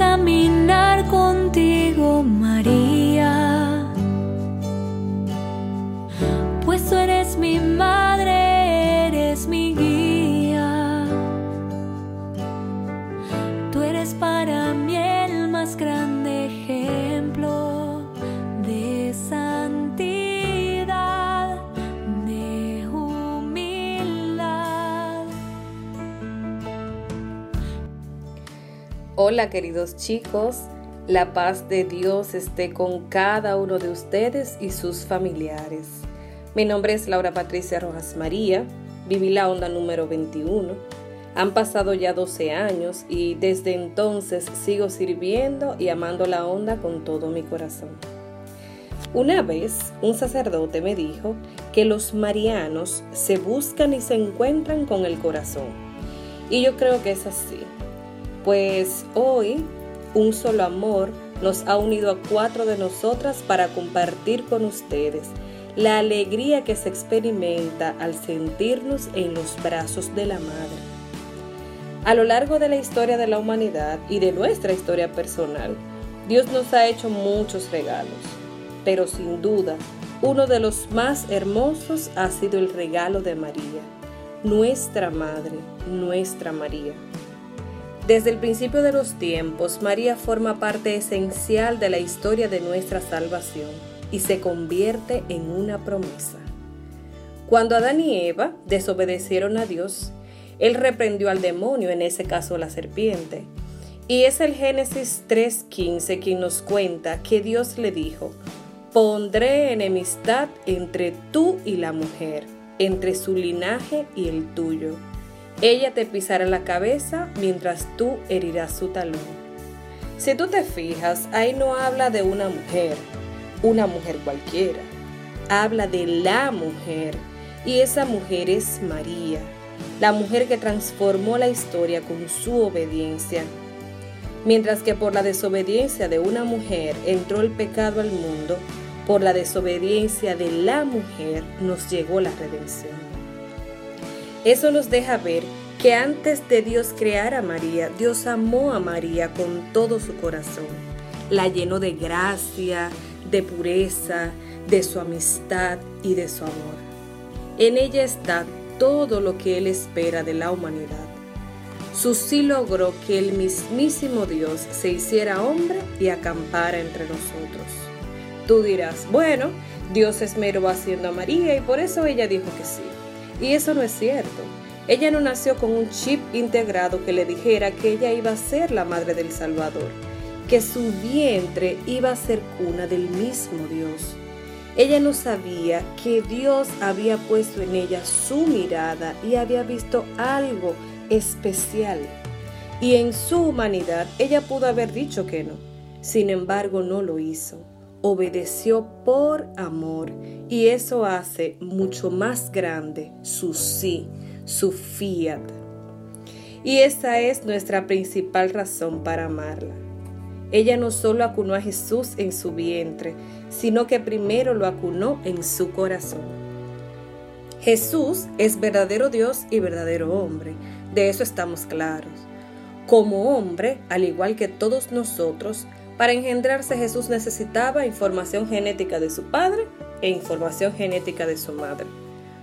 caminar contigo, María. Hola queridos chicos, la paz de Dios esté con cada uno de ustedes y sus familiares. Mi nombre es Laura Patricia Rojas María, viví la onda número 21. Han pasado ya 12 años y desde entonces sigo sirviendo y amando la onda con todo mi corazón. Una vez un sacerdote me dijo que los marianos se buscan y se encuentran con el corazón. Y yo creo que es así. Pues hoy un solo amor nos ha unido a cuatro de nosotras para compartir con ustedes la alegría que se experimenta al sentirnos en los brazos de la Madre. A lo largo de la historia de la humanidad y de nuestra historia personal, Dios nos ha hecho muchos regalos, pero sin duda, uno de los más hermosos ha sido el regalo de María, nuestra Madre, nuestra María. Desde el principio de los tiempos, María forma parte esencial de la historia de nuestra salvación y se convierte en una promesa. Cuando Adán y Eva desobedecieron a Dios, Él reprendió al demonio, en ese caso la serpiente. Y es el Génesis 3.15 quien nos cuenta que Dios le dijo, pondré enemistad entre tú y la mujer, entre su linaje y el tuyo. Ella te pisará la cabeza mientras tú herirás su talón. Si tú te fijas, ahí no habla de una mujer, una mujer cualquiera. Habla de la mujer. Y esa mujer es María, la mujer que transformó la historia con su obediencia. Mientras que por la desobediencia de una mujer entró el pecado al mundo, por la desobediencia de la mujer nos llegó la redención. Eso nos deja ver que antes de Dios crear a María, Dios amó a María con todo su corazón. La llenó de gracia, de pureza, de su amistad y de su amor. En ella está todo lo que Él espera de la humanidad. Su sí logró que el mismísimo Dios se hiciera hombre y acampara entre nosotros. Tú dirás, bueno, Dios esmeró haciendo a María y por eso ella dijo que sí. Y eso no es cierto. Ella no nació con un chip integrado que le dijera que ella iba a ser la madre del Salvador, que su vientre iba a ser cuna del mismo Dios. Ella no sabía que Dios había puesto en ella su mirada y había visto algo especial. Y en su humanidad ella pudo haber dicho que no. Sin embargo, no lo hizo. Obedeció por amor y eso hace mucho más grande su sí, su fiat. Y esa es nuestra principal razón para amarla. Ella no solo acunó a Jesús en su vientre, sino que primero lo acunó en su corazón. Jesús es verdadero Dios y verdadero hombre, de eso estamos claros. Como hombre, al igual que todos nosotros, para engendrarse Jesús necesitaba información genética de su padre e información genética de su madre.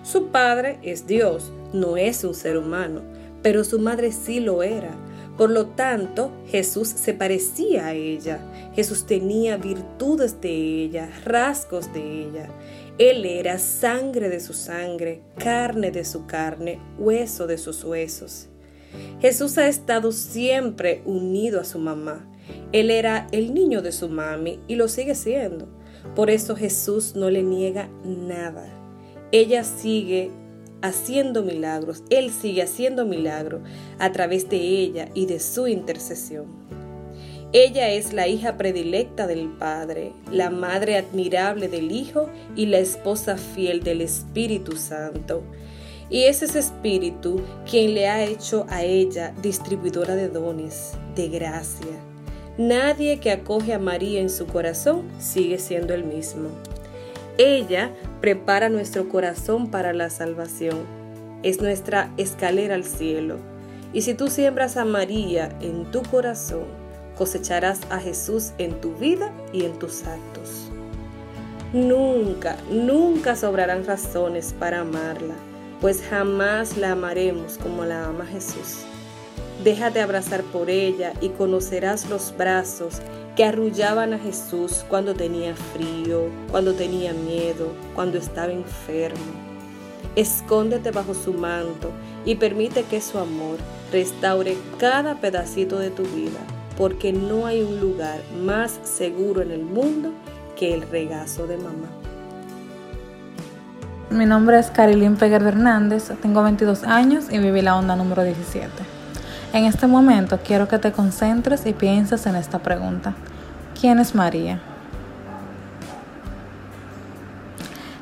Su padre es Dios, no es un ser humano, pero su madre sí lo era. Por lo tanto, Jesús se parecía a ella. Jesús tenía virtudes de ella, rasgos de ella. Él era sangre de su sangre, carne de su carne, hueso de sus huesos. Jesús ha estado siempre unido a su mamá. Él era el niño de su mami y lo sigue siendo. Por eso Jesús no le niega nada. Ella sigue haciendo milagros, Él sigue haciendo milagros a través de ella y de su intercesión. Ella es la hija predilecta del Padre, la madre admirable del Hijo y la esposa fiel del Espíritu Santo. Y es ese Espíritu quien le ha hecho a ella distribuidora de dones, de gracia. Nadie que acoge a María en su corazón sigue siendo el mismo. Ella prepara nuestro corazón para la salvación. Es nuestra escalera al cielo. Y si tú siembras a María en tu corazón, cosecharás a Jesús en tu vida y en tus actos. Nunca, nunca sobrarán razones para amarla, pues jamás la amaremos como la ama Jesús. Déjate abrazar por ella y conocerás los brazos que arrullaban a Jesús cuando tenía frío, cuando tenía miedo, cuando estaba enfermo. Escóndete bajo su manto y permite que su amor restaure cada pedacito de tu vida, porque no hay un lugar más seguro en el mundo que el regazo de mamá. Mi nombre es Carilín Peguer Hernández, tengo 22 años y viví la onda número 17. En este momento quiero que te concentres y pienses en esta pregunta. ¿Quién es María?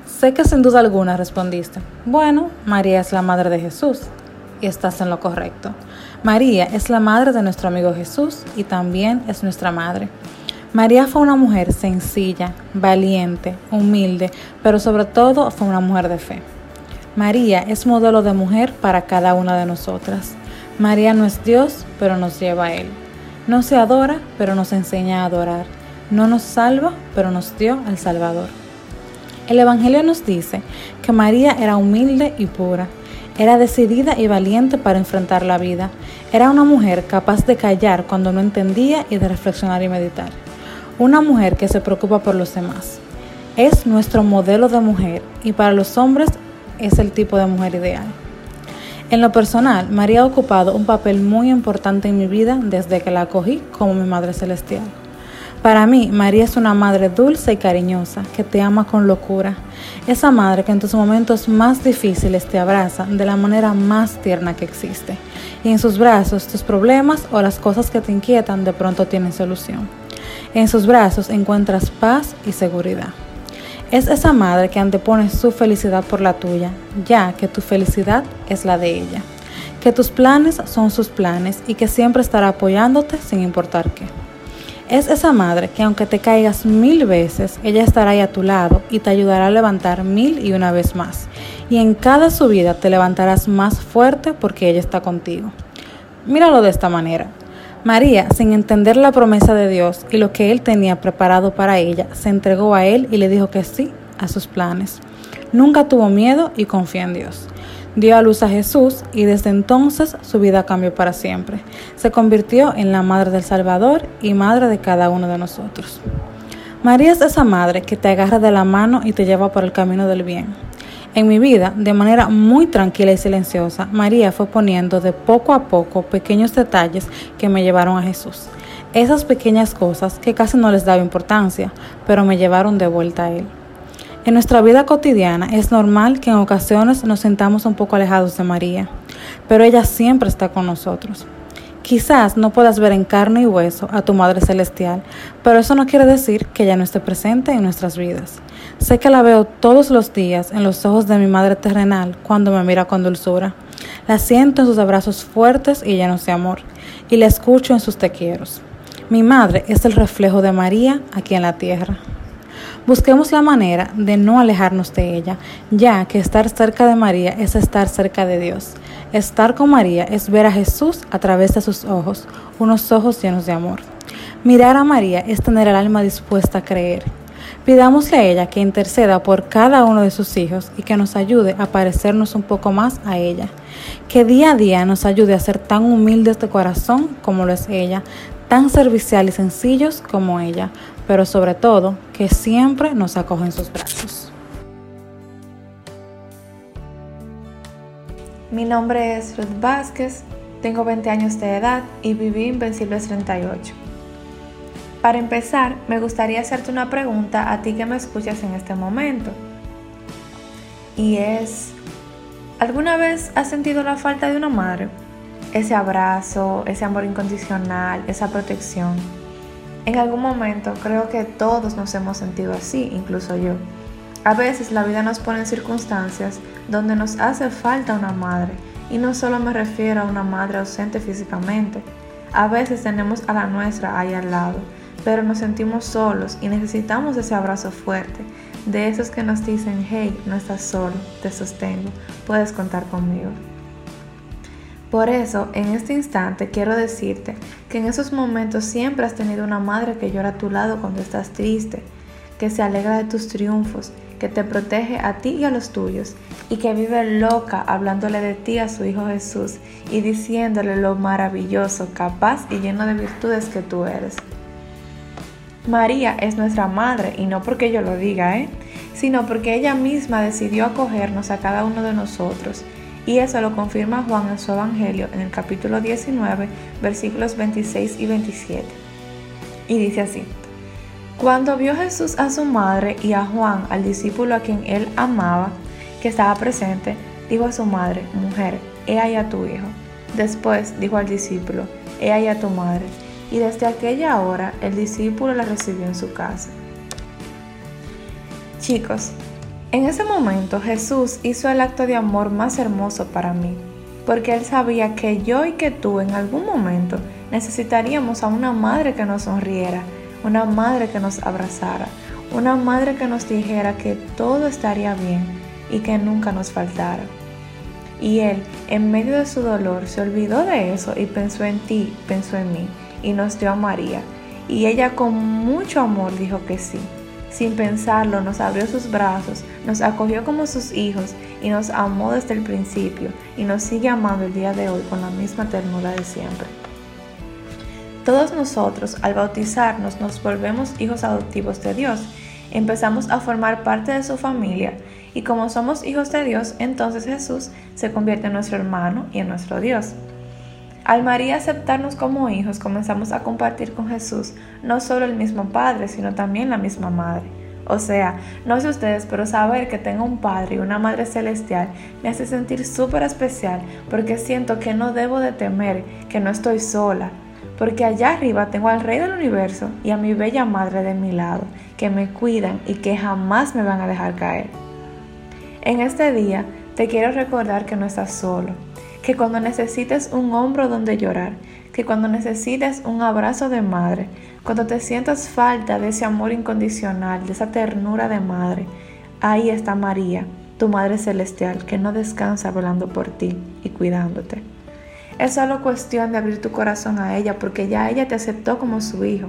Sé que sin duda alguna respondiste, bueno, María es la madre de Jesús y estás en lo correcto. María es la madre de nuestro amigo Jesús y también es nuestra madre. María fue una mujer sencilla, valiente, humilde, pero sobre todo fue una mujer de fe. María es modelo de mujer para cada una de nosotras. María no es Dios, pero nos lleva a Él. No se adora, pero nos enseña a adorar. No nos salva, pero nos dio al Salvador. El Evangelio nos dice que María era humilde y pura. Era decidida y valiente para enfrentar la vida. Era una mujer capaz de callar cuando no entendía y de reflexionar y meditar. Una mujer que se preocupa por los demás. Es nuestro modelo de mujer y para los hombres es el tipo de mujer ideal. En lo personal, María ha ocupado un papel muy importante en mi vida desde que la acogí como mi Madre Celestial. Para mí, María es una madre dulce y cariñosa que te ama con locura. Esa madre que en tus momentos más difíciles te abraza de la manera más tierna que existe. Y en sus brazos tus problemas o las cosas que te inquietan de pronto tienen solución. En sus brazos encuentras paz y seguridad. Es esa madre que antepone su felicidad por la tuya, ya que tu felicidad es la de ella. Que tus planes son sus planes y que siempre estará apoyándote sin importar qué. Es esa madre que aunque te caigas mil veces, ella estará ahí a tu lado y te ayudará a levantar mil y una vez más. Y en cada subida te levantarás más fuerte porque ella está contigo. Míralo de esta manera. María, sin entender la promesa de Dios y lo que Él tenía preparado para ella, se entregó a Él y le dijo que sí a sus planes. Nunca tuvo miedo y confió en Dios dio a luz a Jesús y desde entonces su vida cambió para siempre. Se convirtió en la madre del Salvador y madre de cada uno de nosotros. María es esa madre que te agarra de la mano y te lleva por el camino del bien. En mi vida, de manera muy tranquila y silenciosa, María fue poniendo de poco a poco pequeños detalles que me llevaron a Jesús. Esas pequeñas cosas que casi no les daba importancia, pero me llevaron de vuelta a Él. En nuestra vida cotidiana es normal que en ocasiones nos sentamos un poco alejados de María, pero ella siempre está con nosotros. Quizás no puedas ver en carne y hueso a tu Madre Celestial, pero eso no quiere decir que ella no esté presente en nuestras vidas. Sé que la veo todos los días en los ojos de mi Madre terrenal cuando me mira con dulzura. La siento en sus abrazos fuertes y llenos de amor, y la escucho en sus tequieros. Mi Madre es el reflejo de María aquí en la tierra. Busquemos la manera de no alejarnos de ella, ya que estar cerca de María es estar cerca de Dios. Estar con María es ver a Jesús a través de sus ojos, unos ojos llenos de amor. Mirar a María es tener el alma dispuesta a creer. Pidámosle a ella que interceda por cada uno de sus hijos y que nos ayude a parecernos un poco más a ella. Que día a día nos ayude a ser tan humildes de corazón como lo es ella, tan servicial y sencillos como ella, pero sobre todo que siempre nos acoge en sus brazos. Mi nombre es Ruth Vázquez, tengo 20 años de edad y viví Invencibles 38. Para empezar, me gustaría hacerte una pregunta a ti que me escuchas en este momento. Y es, ¿alguna vez has sentido la falta de una madre? Ese abrazo, ese amor incondicional, esa protección. En algún momento creo que todos nos hemos sentido así, incluso yo. A veces la vida nos pone en circunstancias donde nos hace falta una madre, y no solo me refiero a una madre ausente físicamente. A veces tenemos a la nuestra ahí al lado, pero nos sentimos solos y necesitamos ese abrazo fuerte, de esos que nos dicen, hey, no estás solo, te sostengo, puedes contar conmigo. Por eso, en este instante quiero decirte que en esos momentos siempre has tenido una madre que llora a tu lado cuando estás triste, que se alegra de tus triunfos, que te protege a ti y a los tuyos, y que vive loca hablándole de ti a su Hijo Jesús y diciéndole lo maravilloso, capaz y lleno de virtudes que tú eres. María es nuestra madre, y no porque yo lo diga, ¿eh? sino porque ella misma decidió acogernos a cada uno de nosotros. Y eso lo confirma Juan en su Evangelio en el capítulo 19, versículos 26 y 27. Y dice así, cuando vio Jesús a su madre y a Juan, al discípulo a quien él amaba, que estaba presente, dijo a su madre, mujer, he ahí a tu hijo. Después dijo al discípulo, he ahí a tu madre. Y desde aquella hora el discípulo la recibió en su casa. Chicos, en ese momento Jesús hizo el acto de amor más hermoso para mí, porque él sabía que yo y que tú en algún momento necesitaríamos a una madre que nos sonriera, una madre que nos abrazara, una madre que nos dijera que todo estaría bien y que nunca nos faltara. Y él, en medio de su dolor, se olvidó de eso y pensó en ti, pensó en mí, y nos dio a María. Y ella con mucho amor dijo que sí. Sin pensarlo, nos abrió sus brazos, nos acogió como sus hijos y nos amó desde el principio y nos sigue amando el día de hoy con la misma ternura de siempre. Todos nosotros, al bautizarnos, nos volvemos hijos adoptivos de Dios. Empezamos a formar parte de su familia y como somos hijos de Dios, entonces Jesús se convierte en nuestro hermano y en nuestro Dios. Al María aceptarnos como hijos, comenzamos a compartir con Jesús no solo el mismo Padre, sino también la misma Madre. O sea, no sé ustedes, pero saber que tengo un Padre y una Madre celestial me hace sentir súper especial porque siento que no debo de temer, que no estoy sola, porque allá arriba tengo al Rey del Universo y a mi bella Madre de mi lado, que me cuidan y que jamás me van a dejar caer. En este día te quiero recordar que no estás solo, que cuando necesites un hombro donde llorar, que cuando necesites un abrazo de madre, cuando te sientas falta de ese amor incondicional, de esa ternura de madre, ahí está María, tu Madre Celestial, que no descansa velando por ti y cuidándote. Es solo cuestión de abrir tu corazón a ella porque ya ella te aceptó como su hijo.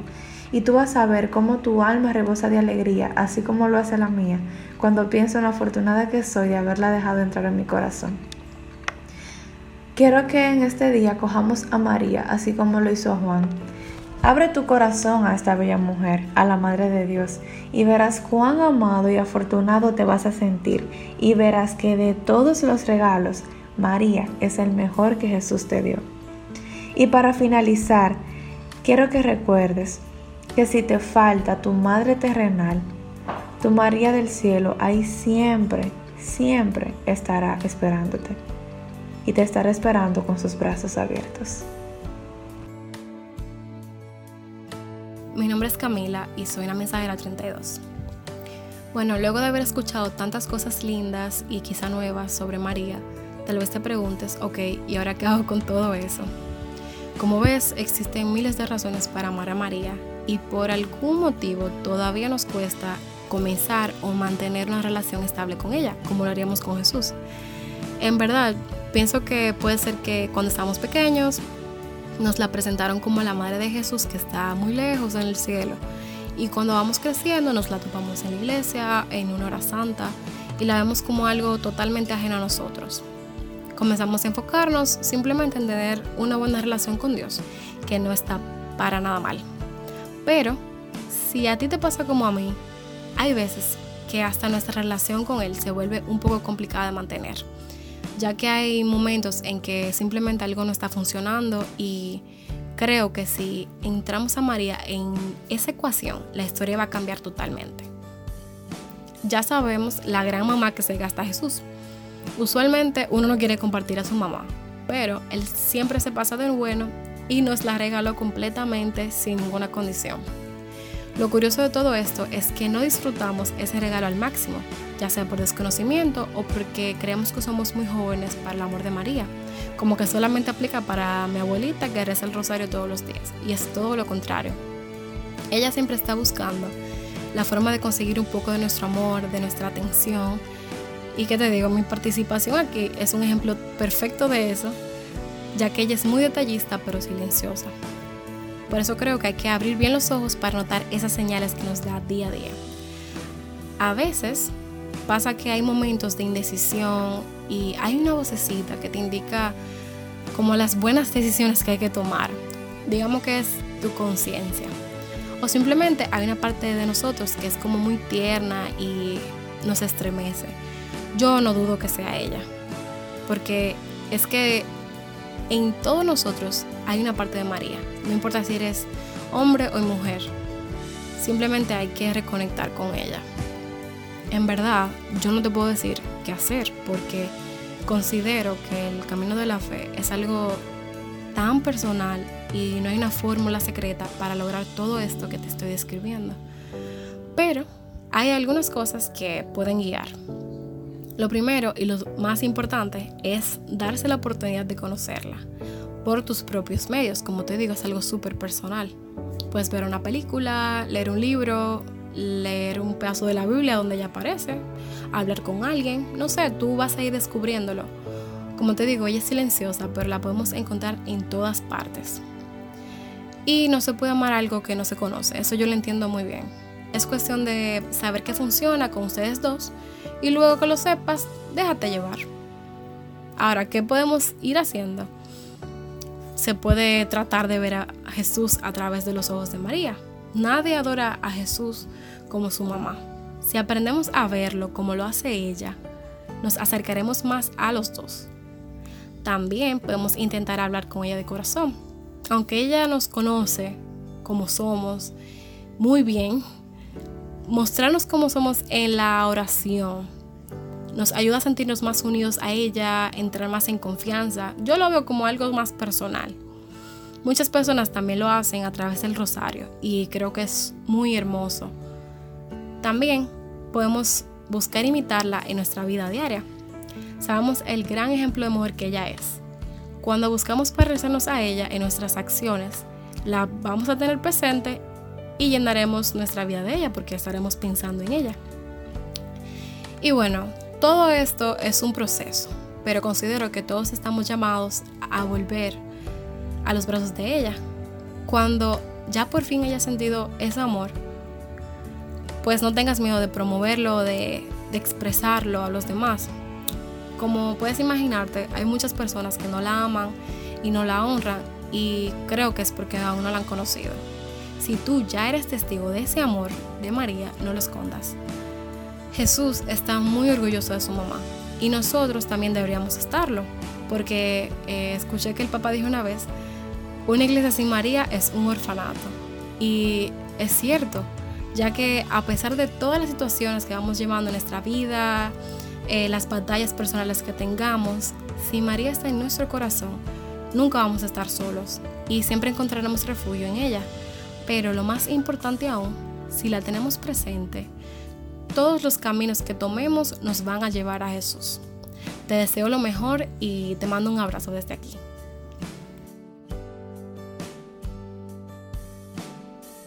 Y tú vas a ver cómo tu alma rebosa de alegría, así como lo hace la mía, cuando pienso en lo afortunada que soy de haberla dejado entrar en mi corazón. Quiero que en este día cojamos a María, así como lo hizo Juan. Abre tu corazón a esta bella mujer, a la Madre de Dios, y verás cuán amado y afortunado te vas a sentir, y verás que de todos los regalos, María es el mejor que Jesús te dio. Y para finalizar, quiero que recuerdes que si te falta tu Madre terrenal, tu María del cielo ahí siempre, siempre estará esperándote. Y te estará esperando con sus brazos abiertos. Mi nombre es Camila y soy la mensajera 32. Bueno, luego de haber escuchado tantas cosas lindas y quizá nuevas sobre María, Tal vez te preguntes, ok, ¿y ahora qué hago con todo eso? Como ves, existen miles de razones para amar a María y por algún motivo todavía nos cuesta comenzar o mantener una relación estable con ella, como lo haríamos con Jesús. En verdad, pienso que puede ser que cuando estábamos pequeños nos la presentaron como la madre de Jesús que está muy lejos en el cielo. Y cuando vamos creciendo nos la topamos en la iglesia, en una hora santa, y la vemos como algo totalmente ajeno a nosotros comenzamos a enfocarnos simplemente en tener una buena relación con Dios, que no está para nada mal. Pero si a ti te pasa como a mí, hay veces que hasta nuestra relación con Él se vuelve un poco complicada de mantener, ya que hay momentos en que simplemente algo no está funcionando y creo que si entramos a María en esa ecuación, la historia va a cambiar totalmente. Ya sabemos la gran mamá que se gasta Jesús Usualmente uno no quiere compartir a su mamá, pero él siempre se pasa de bueno y nos la regaló completamente sin ninguna condición. Lo curioso de todo esto es que no disfrutamos ese regalo al máximo, ya sea por desconocimiento o porque creemos que somos muy jóvenes para el amor de María, como que solamente aplica para mi abuelita que reza el rosario todos los días, y es todo lo contrario. Ella siempre está buscando la forma de conseguir un poco de nuestro amor, de nuestra atención, y que te digo, mi participación aquí es un ejemplo perfecto de eso. ya que ella es muy detallista pero silenciosa. Por eso creo que hay que abrir bien los ojos para notar esas señales que nos da día a día. A veces pasa que hay momentos de indecisión y hay una vocecita que te indica como las buenas decisiones que hay que tomar. Digamos que es tu conciencia. O simplemente hay una parte de nosotros que es como muy tierna y nos estremece. Yo no dudo que sea ella. Porque es que en todos nosotros hay una parte de María. No importa si eres hombre o mujer. Simplemente hay que reconectar con ella. En verdad, yo no te puedo decir qué hacer porque considero que el camino de la fe es algo tan personal y no hay una fórmula secreta para lograr todo esto que te estoy describiendo. Pero hay algunas cosas que pueden guiar. Lo primero y lo más importante es darse la oportunidad de conocerla por tus propios medios. Como te digo, es algo súper personal. Puedes ver una película, leer un libro, leer un pedazo de la Biblia donde ella aparece, hablar con alguien, no sé, tú vas a ir descubriéndolo. Como te digo, ella es silenciosa, pero la podemos encontrar en todas partes. Y no se puede amar algo que no se conoce, eso yo lo entiendo muy bien. Es cuestión de saber qué funciona con ustedes dos y luego que lo sepas, déjate llevar. Ahora, ¿qué podemos ir haciendo? Se puede tratar de ver a Jesús a través de los ojos de María. Nadie adora a Jesús como su mamá. Si aprendemos a verlo como lo hace ella, nos acercaremos más a los dos. También podemos intentar hablar con ella de corazón. Aunque ella nos conoce como somos muy bien, mostrarnos cómo somos en la oración nos ayuda a sentirnos más unidos a ella, entrar más en confianza. Yo lo veo como algo más personal. Muchas personas también lo hacen a través del rosario y creo que es muy hermoso. También podemos buscar imitarla en nuestra vida diaria. Sabemos el gran ejemplo de mujer que ella es. Cuando buscamos parecernos a ella en nuestras acciones, la vamos a tener presente y llenaremos nuestra vida de ella porque estaremos pensando en ella. Y bueno, todo esto es un proceso, pero considero que todos estamos llamados a volver a los brazos de ella. Cuando ya por fin haya sentido ese amor, pues no tengas miedo de promoverlo, de, de expresarlo a los demás. Como puedes imaginarte, hay muchas personas que no la aman y no la honran y creo que es porque aún no la han conocido. Si tú ya eres testigo de ese amor de María, no lo escondas. Jesús está muy orgulloso de su mamá y nosotros también deberíamos estarlo, porque eh, escuché que el papá dijo una vez, una iglesia sin María es un orfanato. Y es cierto, ya que a pesar de todas las situaciones que vamos llevando en nuestra vida, eh, las batallas personales que tengamos, si María está en nuestro corazón, nunca vamos a estar solos y siempre encontraremos refugio en ella. Pero lo más importante aún, si la tenemos presente, todos los caminos que tomemos nos van a llevar a Jesús. Te deseo lo mejor y te mando un abrazo desde aquí.